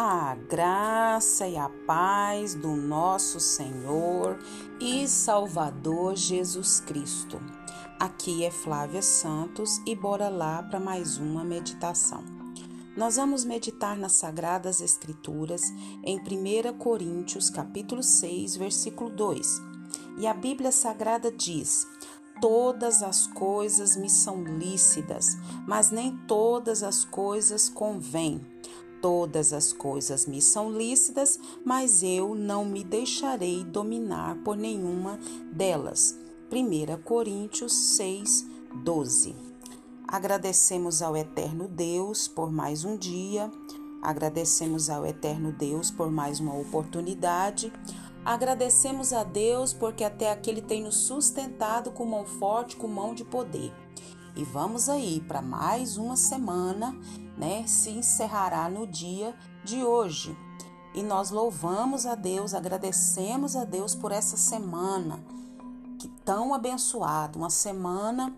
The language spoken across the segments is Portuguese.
A graça e a paz do nosso Senhor e Salvador Jesus Cristo. Aqui é Flávia Santos e bora lá para mais uma meditação. Nós vamos meditar nas sagradas escrituras em 1 Coríntios, capítulo 6, versículo 2. E a Bíblia Sagrada diz: Todas as coisas me são lícitas, mas nem todas as coisas convêm Todas as coisas me são lícitas, mas eu não me deixarei dominar por nenhuma delas. 1 Coríntios 6, 12. Agradecemos ao Eterno Deus por mais um dia, agradecemos ao Eterno Deus por mais uma oportunidade. Agradecemos a Deus porque até aqui Ele tem nos sustentado com mão forte, com mão de poder. E vamos aí para mais uma semana, né? Se encerrará no dia de hoje. E nós louvamos a Deus, agradecemos a Deus por essa semana que tão abençoada, uma semana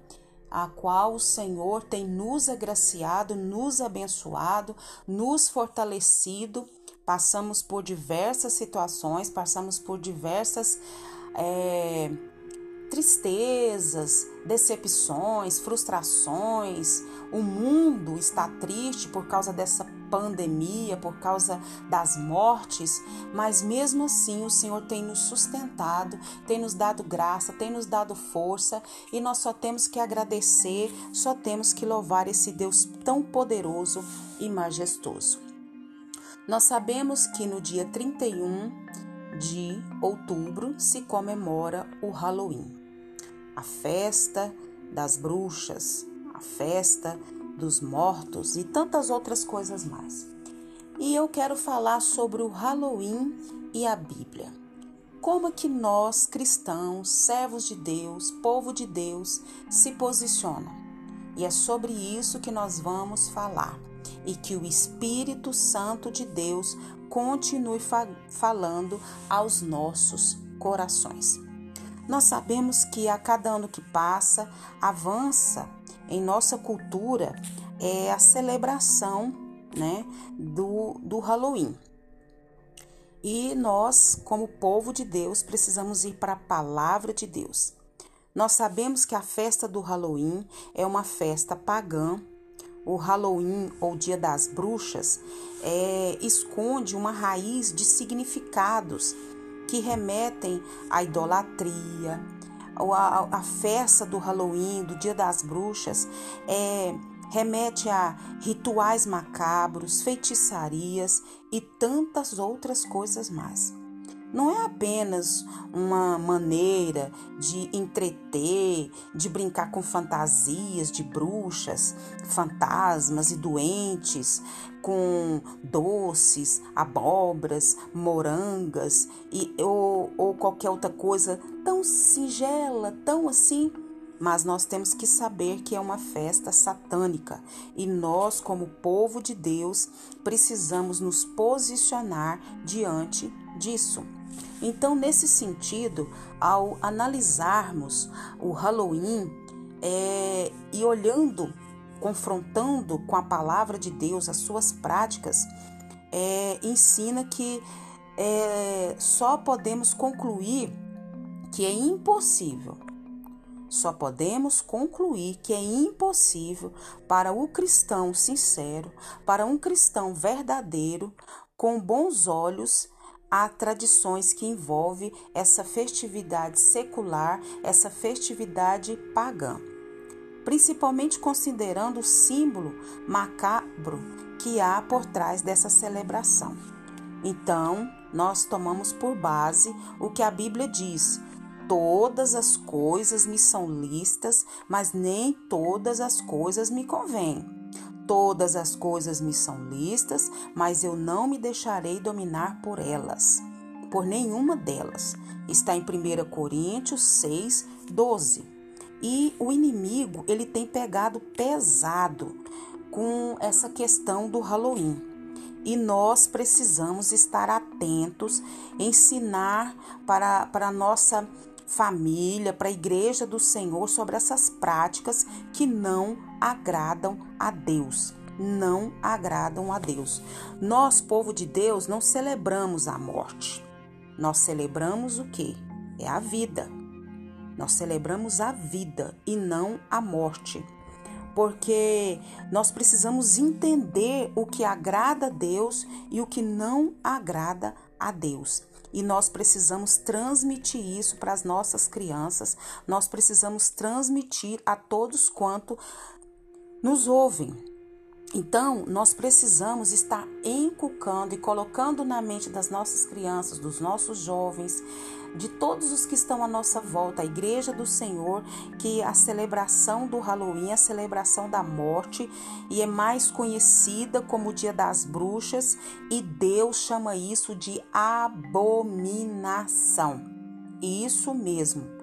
a qual o Senhor tem nos agraciado, nos abençoado, nos fortalecido. Passamos por diversas situações, passamos por diversas é, tristezas, decepções, frustrações. O mundo está triste por causa dessa pandemia, por causa das mortes, mas mesmo assim o Senhor tem nos sustentado, tem nos dado graça, tem nos dado força e nós só temos que agradecer, só temos que louvar esse Deus tão poderoso e majestoso. Nós sabemos que no dia 31 de outubro se comemora o Halloween a festa das bruxas, a festa dos mortos e tantas outras coisas mais. E eu quero falar sobre o Halloween e a Bíblia. Como é que nós, cristãos, servos de Deus, povo de Deus, se posicionam? E é sobre isso que nós vamos falar. E que o Espírito Santo de Deus continue fa falando aos nossos corações. Nós sabemos que a cada ano que passa, avança em nossa cultura é a celebração né, do, do Halloween. E nós, como povo de Deus, precisamos ir para a palavra de Deus. Nós sabemos que a festa do Halloween é uma festa pagã. O Halloween ou Dia das Bruxas é, esconde uma raiz de significados que remetem à idolatria, a, a festa do Halloween, do Dia das Bruxas, é, remete a rituais macabros, feitiçarias e tantas outras coisas mais não é apenas uma maneira de entreter, de brincar com fantasias de bruxas, fantasmas e doentes, com doces, abobras, morangas e, ou, ou qualquer outra coisa tão singela, tão assim. Mas nós temos que saber que é uma festa satânica e nós, como povo de Deus, precisamos nos posicionar diante disso. Então, nesse sentido, ao analisarmos o Halloween é, e olhando, confrontando com a palavra de Deus as suas práticas, é, ensina que é, só podemos concluir que é impossível. Só podemos concluir que é impossível para o cristão sincero, para um cristão verdadeiro, com bons olhos, há tradições que envolvem essa festividade secular, essa festividade pagã, principalmente considerando o símbolo macabro que há por trás dessa celebração. Então, nós tomamos por base o que a Bíblia diz: todas as coisas me são listas, mas nem todas as coisas me convêm. Todas as coisas me são listas, mas eu não me deixarei dominar por elas, por nenhuma delas. Está em 1 Coríntios 6, 12. E o inimigo, ele tem pegado pesado com essa questão do Halloween. E nós precisamos estar atentos, ensinar para, para a nossa família, para a igreja do Senhor sobre essas práticas que não agradam a Deus. não agradam a Deus. Nós, povo de Deus, não celebramos a morte. Nós celebramos o que? É a vida. Nós celebramos a vida e não a morte. Porque nós precisamos entender o que agrada a Deus e o que não agrada a Deus. E nós precisamos transmitir isso para as nossas crianças, nós precisamos transmitir a todos quanto nos ouvem. Então, nós precisamos estar encucando e colocando na mente das nossas crianças, dos nossos jovens, de todos os que estão à nossa volta, a igreja do Senhor, que a celebração do Halloween, a celebração da morte, e é mais conhecida como o Dia das Bruxas, e Deus chama isso de abominação. Isso mesmo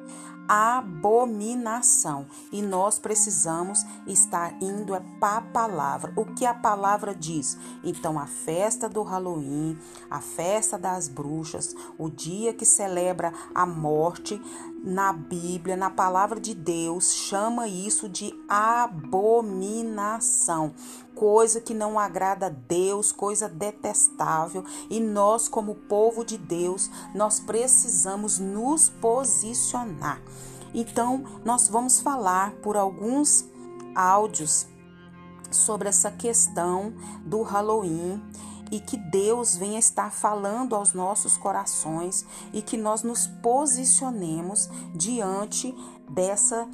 abominação. E nós precisamos estar indo é para a palavra. O que a palavra diz? Então, a festa do Halloween, a festa das bruxas, o dia que celebra a morte, na Bíblia, na palavra de Deus, chama isso de abominação, coisa que não agrada a Deus, coisa detestável, e nós como povo de Deus, nós precisamos nos posicionar. Então, nós vamos falar por alguns áudios sobre essa questão do Halloween e que Deus venha estar falando aos nossos corações e que nós nos posicionemos diante dessa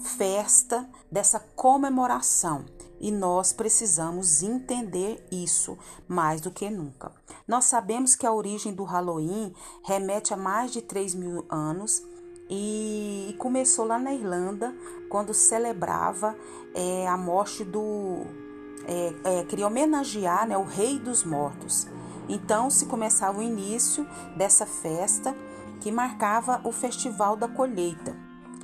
festa, dessa comemoração. E nós precisamos entender isso mais do que nunca. Nós sabemos que a origem do Halloween remete a mais de 3 mil anos e começou lá na Irlanda, quando celebrava é, a morte do é, é, queria homenagear né, o rei dos mortos. Então se começava o início dessa festa que marcava o festival da colheita.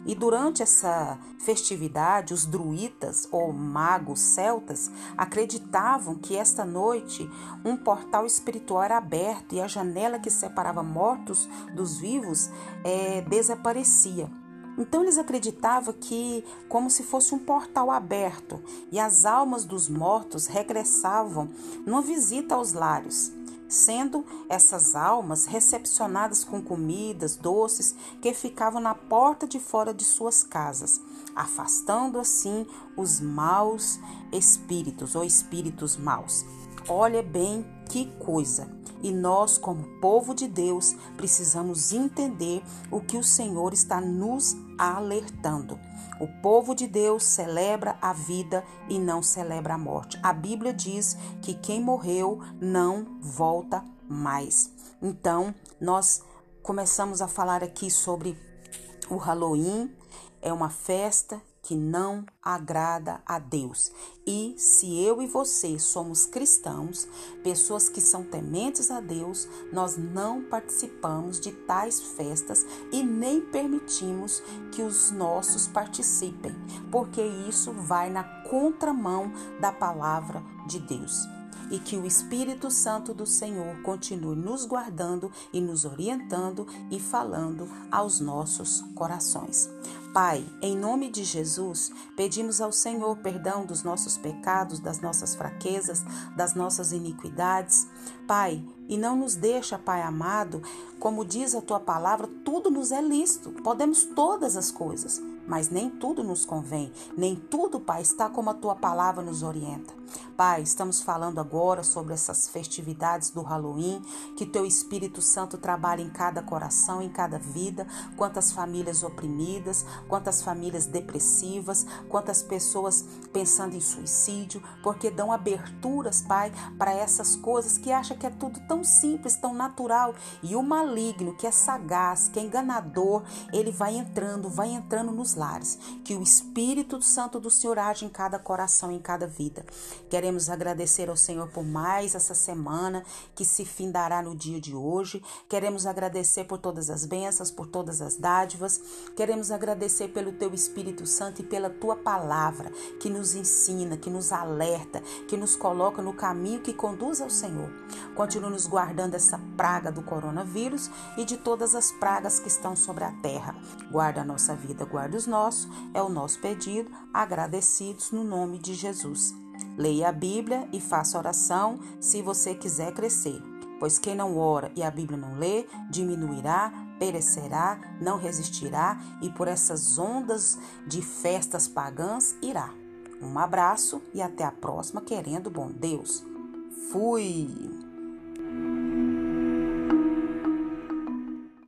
E durante essa festividade, os druitas ou magos celtas acreditavam que esta noite um portal espiritual era aberto e a janela que separava mortos dos vivos é, desaparecia. Então eles acreditavam que, como se fosse um portal aberto, e as almas dos mortos regressavam numa visita aos lares, sendo essas almas recepcionadas com comidas, doces que ficavam na porta de fora de suas casas, afastando assim os maus espíritos ou espíritos maus. Olha bem que coisa! E nós, como povo de Deus, precisamos entender o que o Senhor está nos alertando. O povo de Deus celebra a vida e não celebra a morte. A Bíblia diz que quem morreu não volta mais. Então, nós começamos a falar aqui sobre o Halloween. É uma festa que não agrada a Deus. E se eu e você somos cristãos, pessoas que são tementes a Deus, nós não participamos de tais festas e nem permitimos que os nossos participem, porque isso vai na contramão da palavra de Deus e que o Espírito Santo do Senhor continue nos guardando e nos orientando e falando aos nossos corações. Pai, em nome de Jesus, pedimos ao Senhor perdão dos nossos pecados, das nossas fraquezas, das nossas iniquidades. Pai, e não nos deixa, Pai amado, como diz a tua palavra, tudo nos é lícito, podemos todas as coisas, mas nem tudo nos convém, nem tudo, Pai, está como a tua palavra nos orienta. Pai, estamos falando agora sobre essas festividades do Halloween, que teu Espírito Santo trabalhe em cada coração, em cada vida, quantas famílias oprimidas, quantas famílias depressivas, quantas pessoas pensando em suicídio, porque dão aberturas, Pai, para essas coisas que acha que é tudo tão simples, tão natural, e o maligno, que é sagaz, que é enganador, ele vai entrando, vai entrando nos lares. Que o Espírito Santo do Senhor age em cada coração, em cada vida. Queremos agradecer ao Senhor por mais essa semana que se findará no dia de hoje. Queremos agradecer por todas as bênçãos, por todas as dádivas. Queremos agradecer pelo teu Espírito Santo e pela tua palavra que nos ensina, que nos alerta, que nos coloca no caminho que conduz ao Senhor. Continua nos guardando essa praga do coronavírus e de todas as pragas que estão sobre a terra. Guarda a nossa vida, guarda os nossos, é o nosso pedido, agradecidos no nome de Jesus. Leia a Bíblia e faça oração se você quiser crescer. Pois quem não ora e a Bíblia não lê, diminuirá, perecerá, não resistirá e por essas ondas de festas pagãs irá. Um abraço e até a próxima, querendo bom Deus. Fui!